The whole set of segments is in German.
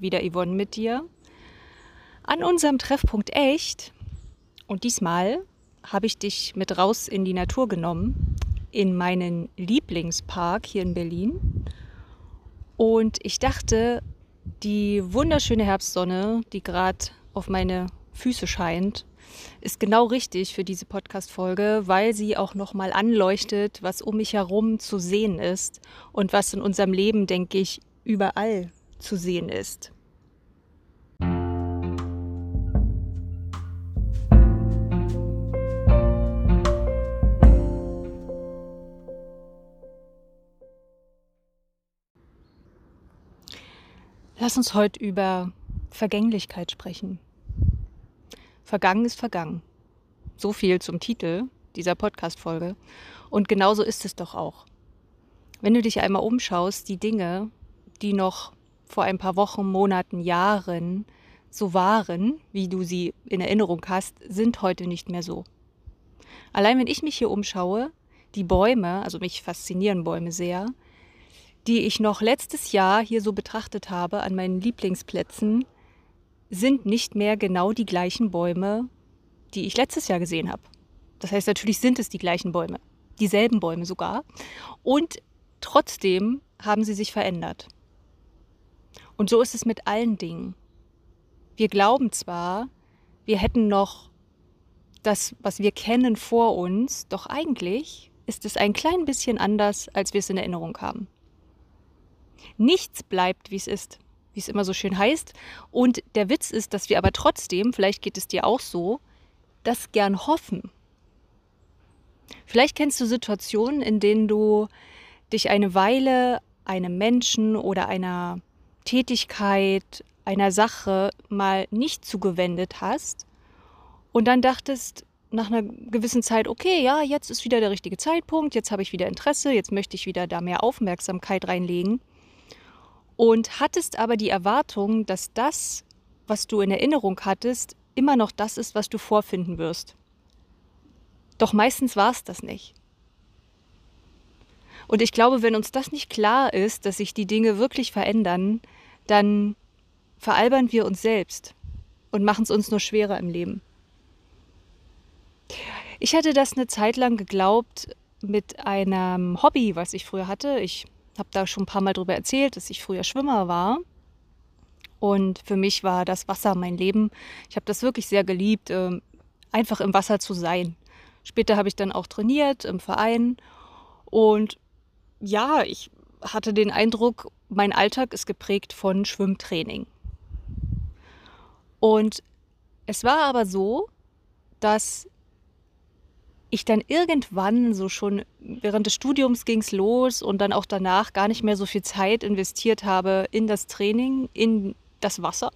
Wieder Yvonne mit dir an unserem Treffpunkt Echt. Und diesmal habe ich dich mit raus in die Natur genommen, in meinen Lieblingspark hier in Berlin. Und ich dachte, die wunderschöne Herbstsonne, die gerade auf meine Füße scheint, ist genau richtig für diese Podcast-Folge, weil sie auch nochmal anleuchtet, was um mich herum zu sehen ist und was in unserem Leben, denke ich, überall zu sehen ist. Lass uns heute über Vergänglichkeit sprechen. Vergangen ist vergangen. So viel zum Titel dieser Podcast-Folge. Und genauso ist es doch auch. Wenn du dich einmal umschaust, die Dinge, die noch vor ein paar Wochen, Monaten, Jahren so waren, wie du sie in Erinnerung hast, sind heute nicht mehr so. Allein wenn ich mich hier umschaue, die Bäume, also mich faszinieren Bäume sehr, die ich noch letztes Jahr hier so betrachtet habe an meinen Lieblingsplätzen, sind nicht mehr genau die gleichen Bäume, die ich letztes Jahr gesehen habe. Das heißt, natürlich sind es die gleichen Bäume, dieselben Bäume sogar. Und trotzdem haben sie sich verändert. Und so ist es mit allen Dingen. Wir glauben zwar, wir hätten noch das, was wir kennen, vor uns, doch eigentlich ist es ein klein bisschen anders, als wir es in Erinnerung haben. Nichts bleibt, wie es ist, wie es immer so schön heißt. Und der Witz ist, dass wir aber trotzdem, vielleicht geht es dir auch so, das gern hoffen. Vielleicht kennst du Situationen, in denen du dich eine Weile einem Menschen oder einer Tätigkeit, einer Sache mal nicht zugewendet hast und dann dachtest nach einer gewissen Zeit, okay, ja, jetzt ist wieder der richtige Zeitpunkt, jetzt habe ich wieder Interesse, jetzt möchte ich wieder da mehr Aufmerksamkeit reinlegen und hattest aber die Erwartung, dass das, was du in Erinnerung hattest, immer noch das ist, was du vorfinden wirst. Doch meistens war es das nicht. Und ich glaube, wenn uns das nicht klar ist, dass sich die Dinge wirklich verändern, dann veralbern wir uns selbst und machen es uns nur schwerer im Leben. Ich hatte das eine Zeit lang geglaubt mit einem Hobby, was ich früher hatte. Ich habe da schon ein paar Mal darüber erzählt, dass ich früher Schwimmer war. Und für mich war das Wasser mein Leben. Ich habe das wirklich sehr geliebt, ähm, einfach im Wasser zu sein. Später habe ich dann auch trainiert im Verein. Und ja, ich hatte den Eindruck, mein Alltag ist geprägt von Schwimmtraining. Und es war aber so, dass ich dann irgendwann so schon während des Studiums ging es los und dann auch danach gar nicht mehr so viel Zeit investiert habe in das Training, in das Wasser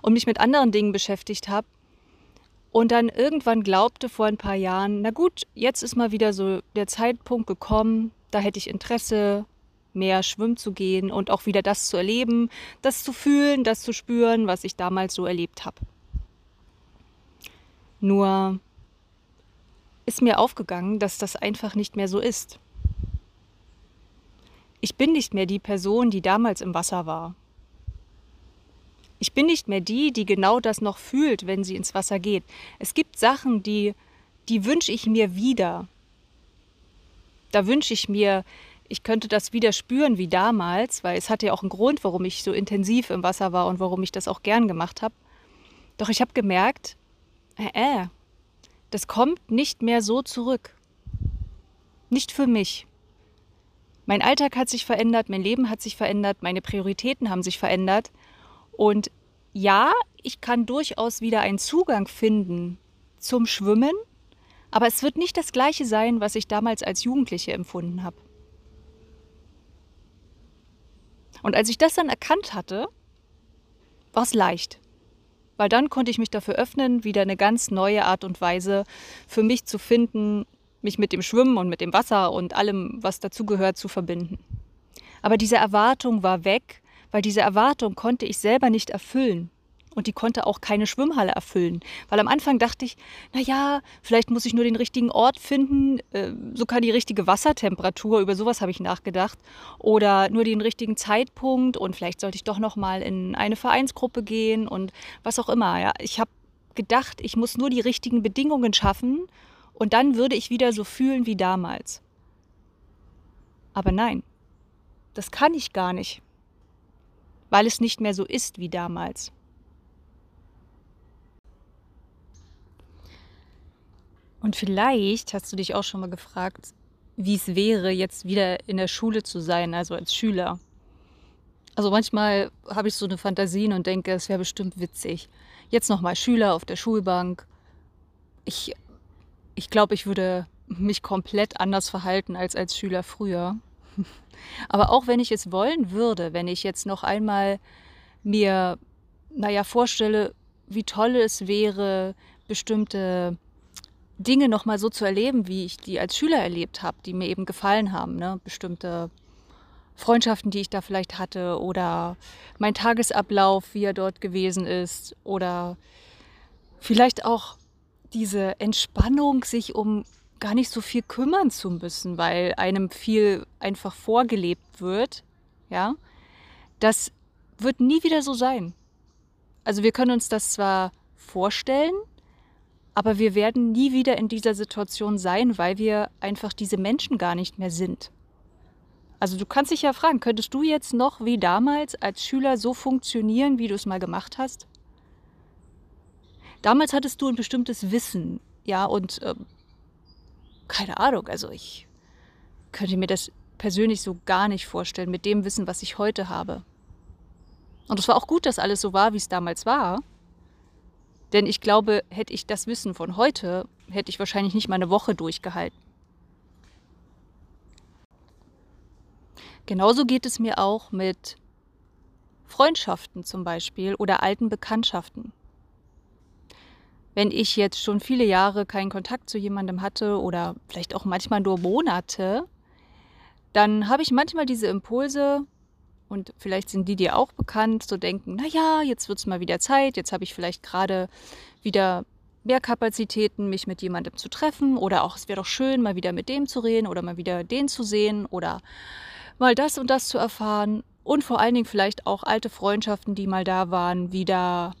und mich mit anderen Dingen beschäftigt habe. Und dann irgendwann glaubte vor ein paar Jahren, na gut, jetzt ist mal wieder so der Zeitpunkt gekommen, da hätte ich Interesse, mehr schwimmen zu gehen und auch wieder das zu erleben, das zu fühlen, das zu spüren, was ich damals so erlebt habe. Nur ist mir aufgegangen, dass das einfach nicht mehr so ist. Ich bin nicht mehr die Person, die damals im Wasser war. Ich bin nicht mehr die, die genau das noch fühlt, wenn sie ins Wasser geht. Es gibt Sachen, die, die wünsche ich mir wieder. Da wünsche ich mir, ich könnte das wieder spüren wie damals, weil es hatte ja auch einen Grund, warum ich so intensiv im Wasser war und warum ich das auch gern gemacht habe. Doch ich habe gemerkt, äh, äh, das kommt nicht mehr so zurück. Nicht für mich. Mein Alltag hat sich verändert, mein Leben hat sich verändert, meine Prioritäten haben sich verändert. Und ja, ich kann durchaus wieder einen Zugang finden zum Schwimmen, aber es wird nicht das gleiche sein, was ich damals als Jugendliche empfunden habe. Und als ich das dann erkannt hatte, war es leicht. Weil dann konnte ich mich dafür öffnen, wieder eine ganz neue Art und Weise für mich zu finden, mich mit dem Schwimmen und mit dem Wasser und allem, was dazugehört, zu verbinden. Aber diese Erwartung war weg, weil diese Erwartung konnte ich selber nicht erfüllen. Und die konnte auch keine Schwimmhalle erfüllen. Weil am Anfang dachte ich, naja, vielleicht muss ich nur den richtigen Ort finden, äh, sogar die richtige Wassertemperatur, über sowas habe ich nachgedacht. Oder nur den richtigen Zeitpunkt und vielleicht sollte ich doch nochmal in eine Vereinsgruppe gehen und was auch immer. Ja. Ich habe gedacht, ich muss nur die richtigen Bedingungen schaffen und dann würde ich wieder so fühlen wie damals. Aber nein, das kann ich gar nicht, weil es nicht mehr so ist wie damals. Und vielleicht hast du dich auch schon mal gefragt, wie es wäre, jetzt wieder in der Schule zu sein, also als Schüler. Also manchmal habe ich so eine Fantasien und denke, es wäre bestimmt witzig. Jetzt nochmal Schüler auf der Schulbank. Ich, ich glaube, ich würde mich komplett anders verhalten als als Schüler früher. Aber auch wenn ich es wollen würde, wenn ich jetzt noch einmal mir, naja, vorstelle, wie toll es wäre, bestimmte Dinge nochmal so zu erleben, wie ich die als Schüler erlebt habe, die mir eben gefallen haben. Ne? Bestimmte Freundschaften, die ich da vielleicht hatte oder mein Tagesablauf, wie er dort gewesen ist oder vielleicht auch diese Entspannung, sich um gar nicht so viel kümmern zu müssen, weil einem viel einfach vorgelebt wird. Ja, das wird nie wieder so sein. Also wir können uns das zwar vorstellen, aber wir werden nie wieder in dieser Situation sein, weil wir einfach diese Menschen gar nicht mehr sind. Also du kannst dich ja fragen, könntest du jetzt noch wie damals als Schüler so funktionieren, wie du es mal gemacht hast? Damals hattest du ein bestimmtes Wissen, ja, und äh, keine Ahnung, also ich könnte mir das persönlich so gar nicht vorstellen mit dem Wissen, was ich heute habe. Und es war auch gut, dass alles so war, wie es damals war. Denn ich glaube, hätte ich das Wissen von heute, hätte ich wahrscheinlich nicht mal eine Woche durchgehalten. Genauso geht es mir auch mit Freundschaften zum Beispiel oder alten Bekanntschaften. Wenn ich jetzt schon viele Jahre keinen Kontakt zu jemandem hatte oder vielleicht auch manchmal nur Monate, dann habe ich manchmal diese Impulse, und vielleicht sind die dir auch bekannt, so denken, naja, jetzt wird es mal wieder Zeit, jetzt habe ich vielleicht gerade wieder mehr Kapazitäten, mich mit jemandem zu treffen oder auch es wäre doch schön, mal wieder mit dem zu reden oder mal wieder den zu sehen oder mal das und das zu erfahren und vor allen Dingen vielleicht auch alte Freundschaften, die mal da waren, wieder,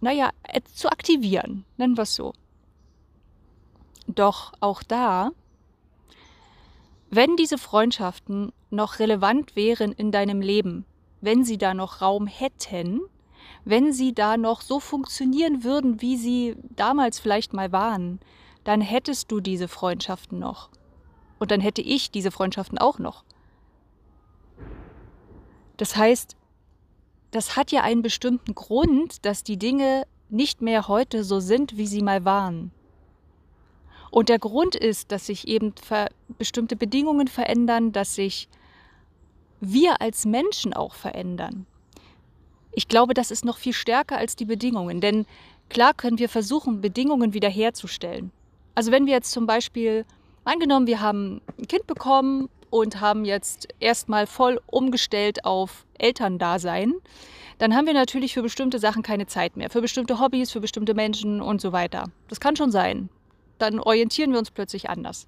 naja, zu aktivieren, nennen wir es so. Doch auch da wenn diese Freundschaften noch relevant wären in deinem Leben, wenn sie da noch Raum hätten, wenn sie da noch so funktionieren würden, wie sie damals vielleicht mal waren, dann hättest du diese Freundschaften noch. Und dann hätte ich diese Freundschaften auch noch. Das heißt, das hat ja einen bestimmten Grund, dass die Dinge nicht mehr heute so sind, wie sie mal waren. Und der Grund ist, dass sich eben bestimmte Bedingungen verändern, dass sich wir als Menschen auch verändern. Ich glaube, das ist noch viel stärker als die Bedingungen, denn klar können wir versuchen, Bedingungen wiederherzustellen. Also wenn wir jetzt zum Beispiel, angenommen, wir haben ein Kind bekommen und haben jetzt erstmal voll umgestellt auf Elterndasein, dann haben wir natürlich für bestimmte Sachen keine Zeit mehr, für bestimmte Hobbys, für bestimmte Menschen und so weiter. Das kann schon sein dann orientieren wir uns plötzlich anders.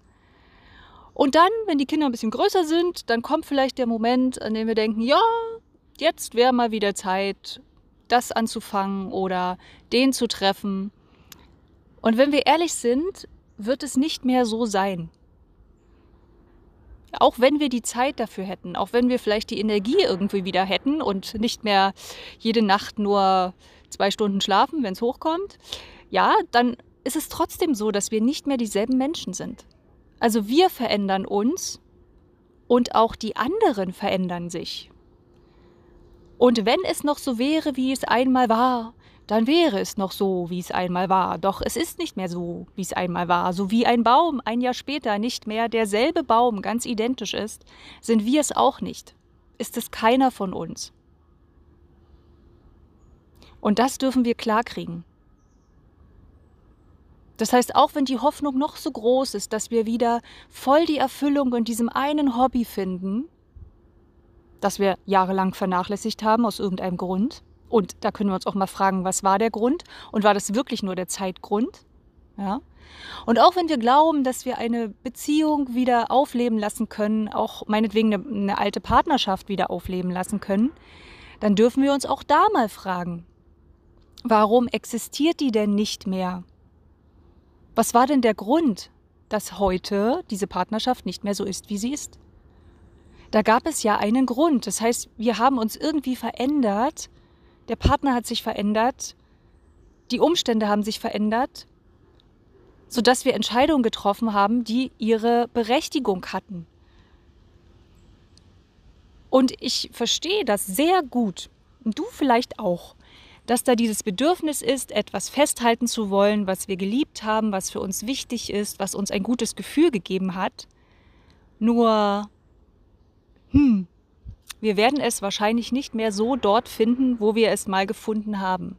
Und dann, wenn die Kinder ein bisschen größer sind, dann kommt vielleicht der Moment, an dem wir denken, ja, jetzt wäre mal wieder Zeit, das anzufangen oder den zu treffen. Und wenn wir ehrlich sind, wird es nicht mehr so sein. Auch wenn wir die Zeit dafür hätten, auch wenn wir vielleicht die Energie irgendwie wieder hätten und nicht mehr jede Nacht nur zwei Stunden schlafen, wenn es hochkommt, ja, dann ist es trotzdem so, dass wir nicht mehr dieselben Menschen sind. Also wir verändern uns und auch die anderen verändern sich. Und wenn es noch so wäre, wie es einmal war, dann wäre es noch so, wie es einmal war. Doch es ist nicht mehr so, wie es einmal war. So wie ein Baum ein Jahr später nicht mehr derselbe Baum ganz identisch ist, sind wir es auch nicht. Ist es keiner von uns. Und das dürfen wir klarkriegen. Das heißt, auch wenn die Hoffnung noch so groß ist, dass wir wieder voll die Erfüllung in diesem einen Hobby finden, das wir jahrelang vernachlässigt haben aus irgendeinem Grund, Und da können wir uns auch mal fragen, was war der Grund? Und war das wirklich nur der Zeitgrund? Ja. Und auch wenn wir glauben, dass wir eine Beziehung wieder aufleben lassen können, auch meinetwegen eine, eine alte Partnerschaft wieder aufleben lassen können, dann dürfen wir uns auch da mal fragen, warum existiert die denn nicht mehr? Was war denn der Grund, dass heute diese Partnerschaft nicht mehr so ist, wie sie ist? Da gab es ja einen Grund. Das heißt, wir haben uns irgendwie verändert, der Partner hat sich verändert, die Umstände haben sich verändert sodass wir Entscheidungen getroffen haben, die ihre Berechtigung hatten. Und ich verstehe das sehr gut, und du vielleicht auch, dass da dieses Bedürfnis ist, etwas festhalten zu wollen, was wir geliebt haben, was für uns wichtig ist, was uns ein gutes Gefühl gegeben hat. Nur, hm, wir werden es wahrscheinlich nicht mehr so dort finden, wo wir es mal gefunden haben.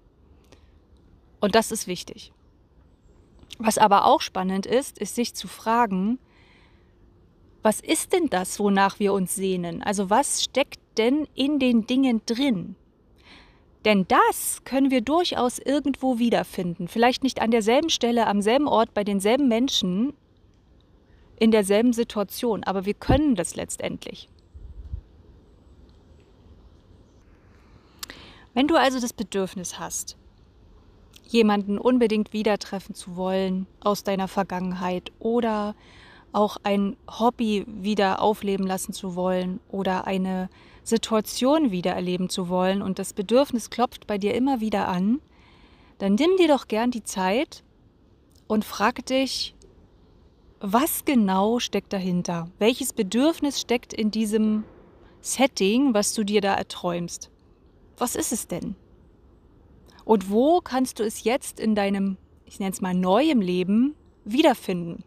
Und das ist wichtig. Was aber auch spannend ist, ist sich zu fragen, was ist denn das, wonach wir uns sehnen? Also was steckt denn in den Dingen drin? Denn das können wir durchaus irgendwo wiederfinden. Vielleicht nicht an derselben Stelle, am selben Ort, bei denselben Menschen, in derselben Situation, aber wir können das letztendlich. Wenn du also das Bedürfnis hast, jemanden unbedingt wieder treffen zu wollen aus deiner Vergangenheit oder auch ein Hobby wieder aufleben lassen zu wollen oder eine Situation wieder erleben zu wollen und das Bedürfnis klopft bei dir immer wieder an, dann nimm dir doch gern die Zeit und frag dich, was genau steckt dahinter? Welches Bedürfnis steckt in diesem Setting, was du dir da erträumst? Was ist es denn? Und wo kannst du es jetzt in deinem, ich nenne es mal, neuem Leben wiederfinden?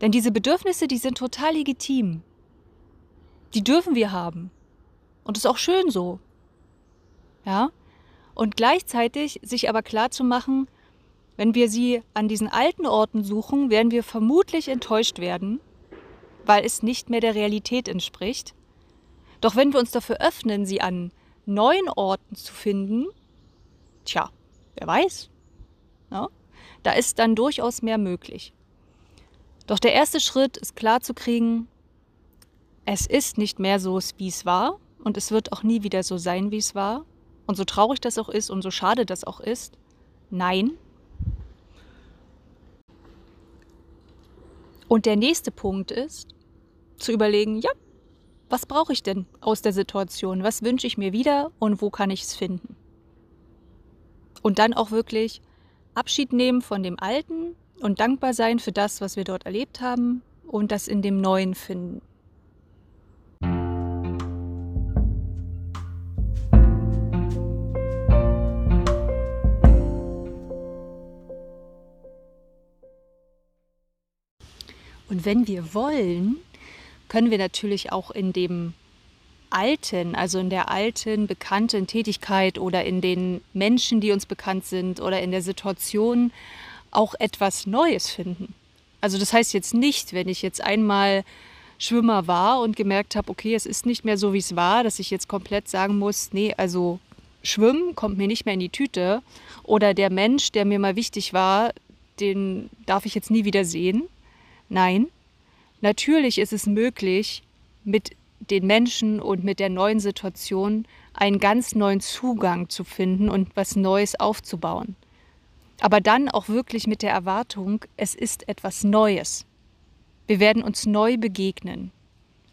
Denn diese Bedürfnisse, die sind total legitim. Die dürfen wir haben. Und ist auch schön so. Ja? Und gleichzeitig sich aber klar zu machen, wenn wir sie an diesen alten Orten suchen, werden wir vermutlich enttäuscht werden, weil es nicht mehr der Realität entspricht. Doch wenn wir uns dafür öffnen, sie an neuen Orten zu finden, Tja, wer weiß. Ja? Da ist dann durchaus mehr möglich. Doch der erste Schritt ist klar zu kriegen, es ist nicht mehr so, wie es war und es wird auch nie wieder so sein, wie es war. Und so traurig das auch ist und so schade das auch ist, nein. Und der nächste Punkt ist, zu überlegen, ja, was brauche ich denn aus der Situation? Was wünsche ich mir wieder und wo kann ich es finden? Und dann auch wirklich Abschied nehmen von dem Alten und dankbar sein für das, was wir dort erlebt haben und das in dem Neuen finden. Und wenn wir wollen, können wir natürlich auch in dem alten, also in der alten, bekannten Tätigkeit oder in den Menschen, die uns bekannt sind oder in der Situation auch etwas Neues finden. Also das heißt jetzt nicht, wenn ich jetzt einmal Schwimmer war und gemerkt habe, okay, es ist nicht mehr so, wie es war, dass ich jetzt komplett sagen muss, nee, also Schwimmen kommt mir nicht mehr in die Tüte oder der Mensch, der mir mal wichtig war, den darf ich jetzt nie wieder sehen. Nein, natürlich ist es möglich, mit den Menschen und mit der neuen Situation einen ganz neuen Zugang zu finden und was Neues aufzubauen. Aber dann auch wirklich mit der Erwartung, es ist etwas Neues. Wir werden uns neu begegnen.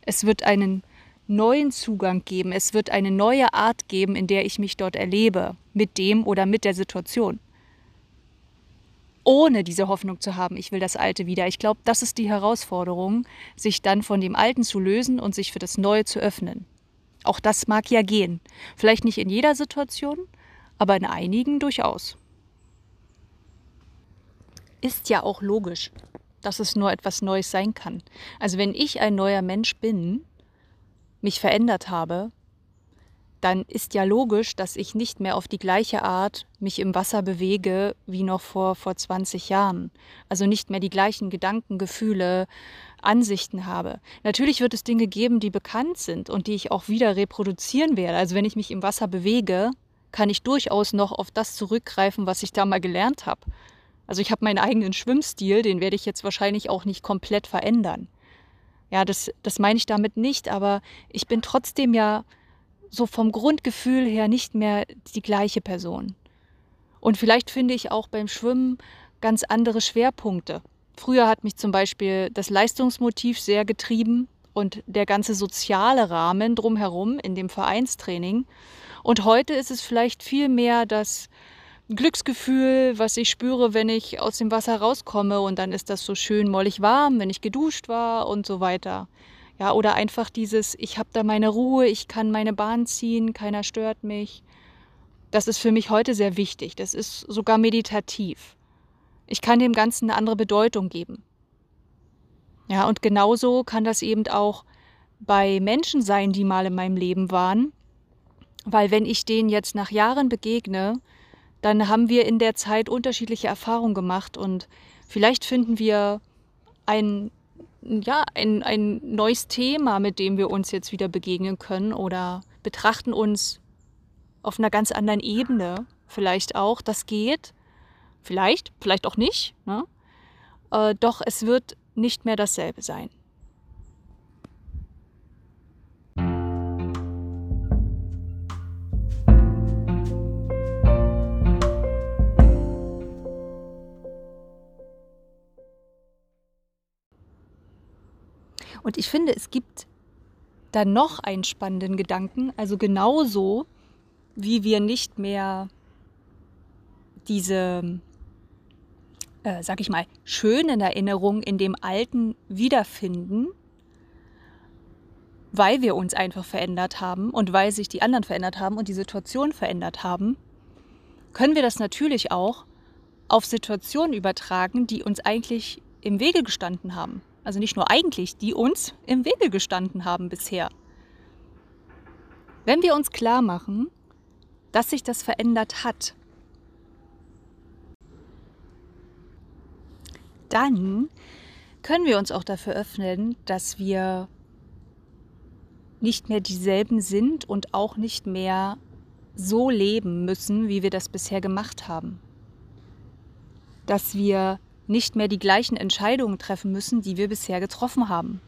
Es wird einen neuen Zugang geben, es wird eine neue Art geben, in der ich mich dort erlebe, mit dem oder mit der Situation ohne diese Hoffnung zu haben, ich will das Alte wieder. Ich glaube, das ist die Herausforderung, sich dann von dem Alten zu lösen und sich für das Neue zu öffnen. Auch das mag ja gehen. Vielleicht nicht in jeder Situation, aber in einigen durchaus. Ist ja auch logisch, dass es nur etwas Neues sein kann. Also wenn ich ein neuer Mensch bin, mich verändert habe, dann ist ja logisch, dass ich nicht mehr auf die gleiche Art mich im Wasser bewege wie noch vor, vor 20 Jahren. Also nicht mehr die gleichen Gedanken, Gefühle, Ansichten habe. Natürlich wird es Dinge geben, die bekannt sind und die ich auch wieder reproduzieren werde. Also wenn ich mich im Wasser bewege, kann ich durchaus noch auf das zurückgreifen, was ich da mal gelernt habe. Also ich habe meinen eigenen Schwimmstil, den werde ich jetzt wahrscheinlich auch nicht komplett verändern. Ja, das, das meine ich damit nicht, aber ich bin trotzdem ja so vom Grundgefühl her nicht mehr die gleiche Person. Und vielleicht finde ich auch beim Schwimmen ganz andere Schwerpunkte. Früher hat mich zum Beispiel das Leistungsmotiv sehr getrieben und der ganze soziale Rahmen drumherum in dem Vereinstraining. Und heute ist es vielleicht viel mehr das Glücksgefühl, was ich spüre, wenn ich aus dem Wasser rauskomme und dann ist das so schön mollig warm, wenn ich geduscht war und so weiter. Ja, oder einfach dieses, ich habe da meine Ruhe, ich kann meine Bahn ziehen, keiner stört mich. Das ist für mich heute sehr wichtig. Das ist sogar meditativ. Ich kann dem Ganzen eine andere Bedeutung geben. Ja, und genauso kann das eben auch bei Menschen sein, die mal in meinem Leben waren. Weil wenn ich denen jetzt nach Jahren begegne, dann haben wir in der Zeit unterschiedliche Erfahrungen gemacht und vielleicht finden wir ein, ja, ein, ein neues Thema, mit dem wir uns jetzt wieder begegnen können oder betrachten uns auf einer ganz anderen Ebene vielleicht auch. Das geht. Vielleicht, vielleicht auch nicht. Ne? Äh, doch es wird nicht mehr dasselbe sein. Und ich finde, es gibt da noch einen spannenden Gedanken. Also genauso, wie wir nicht mehr diese äh, sag ich mal, schönen Erinnerungen in dem Alten wiederfinden, weil wir uns einfach verändert haben und weil sich die anderen verändert haben und die Situation verändert haben, können wir das natürlich auch auf Situationen übertragen, die uns eigentlich im Wege gestanden haben. Also nicht nur eigentlich, die uns im Wege gestanden haben bisher. Wenn wir uns klar machen, dass sich das verändert hat, dann können wir uns auch dafür öffnen, dass wir nicht mehr dieselben sind und auch nicht mehr so leben müssen, wie wir das bisher gemacht haben. Dass wir nicht mehr die gleichen Entscheidungen treffen müssen, die wir bisher getroffen haben.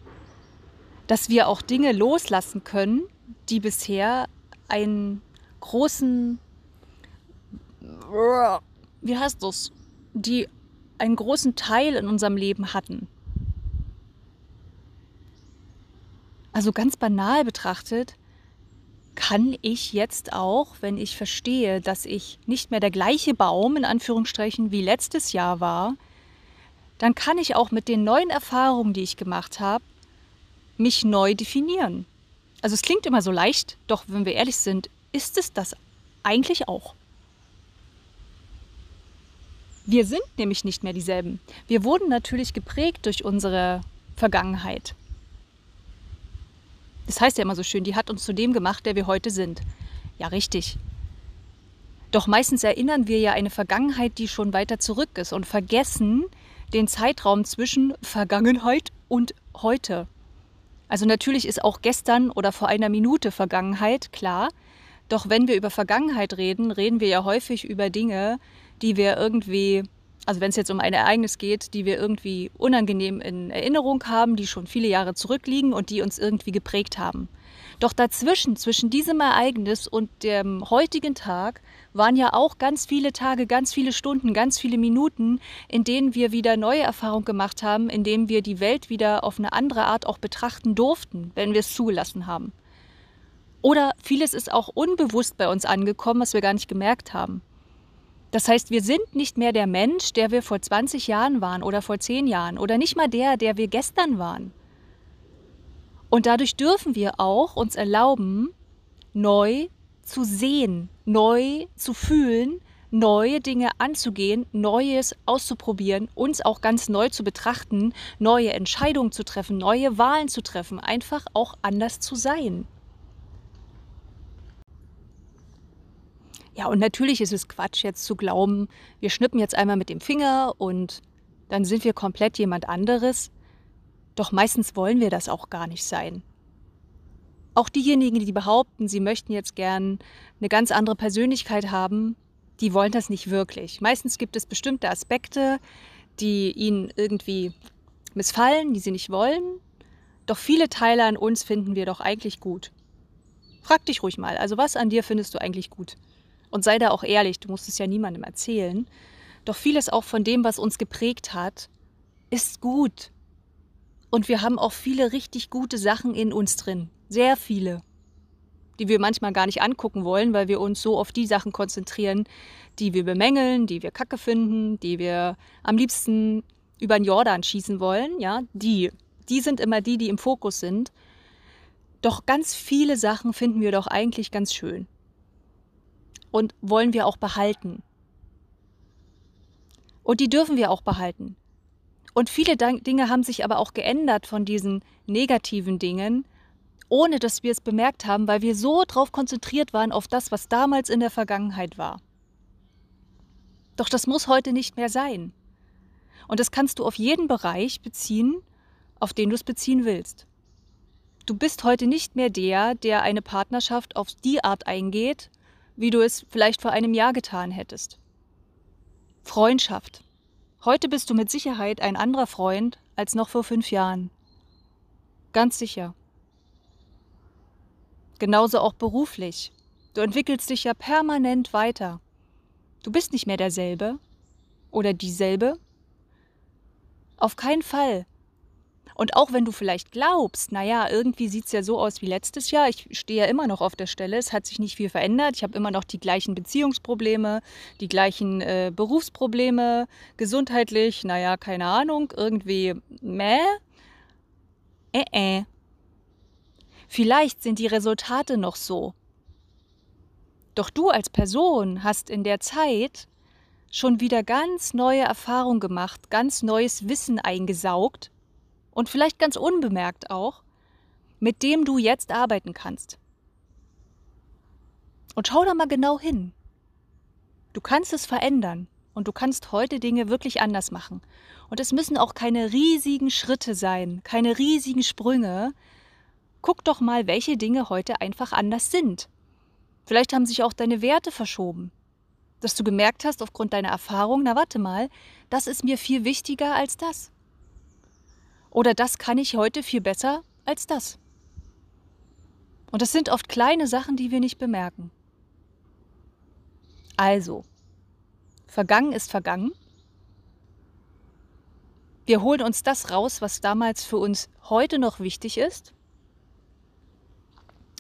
Dass wir auch Dinge loslassen können, die bisher einen großen, wie heißt das, die einen großen Teil in unserem Leben hatten. Also ganz banal betrachtet, kann ich jetzt auch, wenn ich verstehe, dass ich nicht mehr der gleiche Baum in Anführungsstrichen wie letztes Jahr war, dann kann ich auch mit den neuen Erfahrungen, die ich gemacht habe, mich neu definieren. Also es klingt immer so leicht, doch wenn wir ehrlich sind, ist es das eigentlich auch. Wir sind nämlich nicht mehr dieselben. Wir wurden natürlich geprägt durch unsere Vergangenheit. Das heißt ja immer so schön, die hat uns zu dem gemacht, der wir heute sind. Ja, richtig. Doch meistens erinnern wir ja eine Vergangenheit, die schon weiter zurück ist und vergessen den Zeitraum zwischen Vergangenheit und heute. Also natürlich ist auch gestern oder vor einer Minute Vergangenheit, klar. Doch wenn wir über Vergangenheit reden, reden wir ja häufig über Dinge, die wir irgendwie, also wenn es jetzt um ein Ereignis geht, die wir irgendwie unangenehm in Erinnerung haben, die schon viele Jahre zurückliegen und die uns irgendwie geprägt haben. Doch dazwischen, zwischen diesem Ereignis und dem heutigen Tag, waren ja auch ganz viele Tage, ganz viele Stunden, ganz viele Minuten, in denen wir wieder neue Erfahrungen gemacht haben, in denen wir die Welt wieder auf eine andere Art auch betrachten durften, wenn wir es zugelassen haben. Oder vieles ist auch unbewusst bei uns angekommen, was wir gar nicht gemerkt haben. Das heißt, wir sind nicht mehr der Mensch, der wir vor 20 Jahren waren oder vor 10 Jahren oder nicht mal der, der wir gestern waren. Und dadurch dürfen wir auch uns erlauben, neu zu sehen, neu zu fühlen, neue Dinge anzugehen, Neues auszuprobieren, uns auch ganz neu zu betrachten, neue Entscheidungen zu treffen, neue Wahlen zu treffen, einfach auch anders zu sein. Ja, und natürlich ist es Quatsch, jetzt zu glauben, wir schnippen jetzt einmal mit dem Finger und dann sind wir komplett jemand anderes. Doch meistens wollen wir das auch gar nicht sein. Auch diejenigen, die behaupten, sie möchten jetzt gern eine ganz andere Persönlichkeit haben, die wollen das nicht wirklich. Meistens gibt es bestimmte Aspekte, die ihnen irgendwie missfallen, die sie nicht wollen. Doch viele Teile an uns finden wir doch eigentlich gut. Frag dich ruhig mal, also was an dir findest du eigentlich gut? Und sei da auch ehrlich, du musst es ja niemandem erzählen. Doch vieles auch von dem, was uns geprägt hat, ist gut. Und wir haben auch viele richtig gute Sachen in uns drin. Sehr viele. Die wir manchmal gar nicht angucken wollen, weil wir uns so auf die Sachen konzentrieren, die wir bemängeln, die wir kacke finden, die wir am liebsten über den Jordan schießen wollen. Ja, die. Die sind immer die, die im Fokus sind. Doch ganz viele Sachen finden wir doch eigentlich ganz schön. Und wollen wir auch behalten. Und die dürfen wir auch behalten. Und viele Dinge haben sich aber auch geändert von diesen negativen Dingen, ohne dass wir es bemerkt haben, weil wir so darauf konzentriert waren auf das, was damals in der Vergangenheit war. Doch das muss heute nicht mehr sein. Und das kannst du auf jeden Bereich beziehen, auf den du es beziehen willst. Du bist heute nicht mehr der, der eine Partnerschaft auf die Art eingeht, wie du es vielleicht vor einem Jahr getan hättest. Freundschaft. Heute bist du mit Sicherheit ein anderer Freund als noch vor fünf Jahren. Ganz sicher. Genauso auch beruflich. Du entwickelst dich ja permanent weiter. Du bist nicht mehr derselbe oder dieselbe. Auf keinen Fall. Und auch wenn du vielleicht glaubst, naja, irgendwie sieht es ja so aus wie letztes Jahr, ich stehe ja immer noch auf der Stelle, es hat sich nicht viel verändert, ich habe immer noch die gleichen Beziehungsprobleme, die gleichen äh, Berufsprobleme, gesundheitlich, naja, keine Ahnung, irgendwie meh. Äh, äh. Vielleicht sind die Resultate noch so. Doch du als Person hast in der Zeit schon wieder ganz neue Erfahrungen gemacht, ganz neues Wissen eingesaugt und vielleicht ganz unbemerkt auch, mit dem du jetzt arbeiten kannst. Und schau da mal genau hin. Du kannst es verändern und du kannst heute Dinge wirklich anders machen. Und es müssen auch keine riesigen Schritte sein, keine riesigen Sprünge. Guck doch mal, welche Dinge heute einfach anders sind. Vielleicht haben sich auch deine Werte verschoben. Dass du gemerkt hast aufgrund deiner Erfahrung, na warte mal, das ist mir viel wichtiger als das. Oder das kann ich heute viel besser als das. Und das sind oft kleine Sachen, die wir nicht bemerken. Also, vergangen ist vergangen. Wir holen uns das raus, was damals für uns heute noch wichtig ist.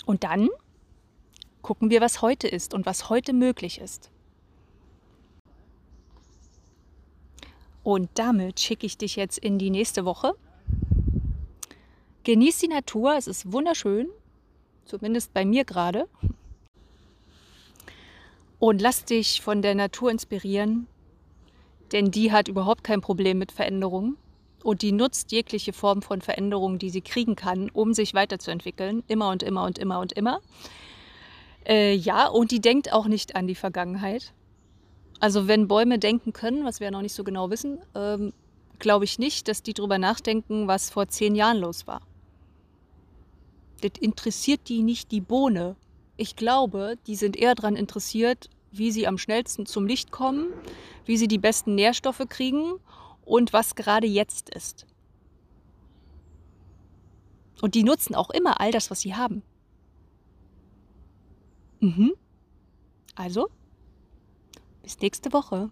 Und dann gucken wir, was heute ist und was heute möglich ist. Und damit schicke ich dich jetzt in die nächste Woche. Genieß die Natur, es ist wunderschön, zumindest bei mir gerade. Und lass dich von der Natur inspirieren, denn die hat überhaupt kein Problem mit Veränderungen und die nutzt jegliche Form von Veränderung, die sie kriegen kann, um sich weiterzuentwickeln, immer und immer und immer und immer. Äh, ja, und die denkt auch nicht an die Vergangenheit. Also wenn Bäume denken können, was wir noch nicht so genau wissen, ähm, glaube ich nicht, dass die darüber nachdenken, was vor zehn Jahren los war das interessiert die nicht die Bohne. Ich glaube, die sind eher daran interessiert, wie sie am schnellsten zum Licht kommen, wie sie die besten Nährstoffe kriegen und was gerade jetzt ist. Und die nutzen auch immer all das, was sie haben. Mhm. Also, bis nächste Woche.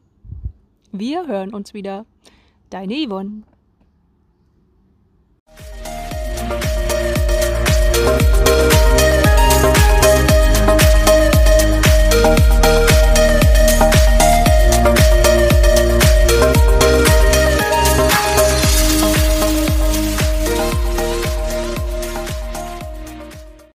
Wir hören uns wieder. Deine Yvonne.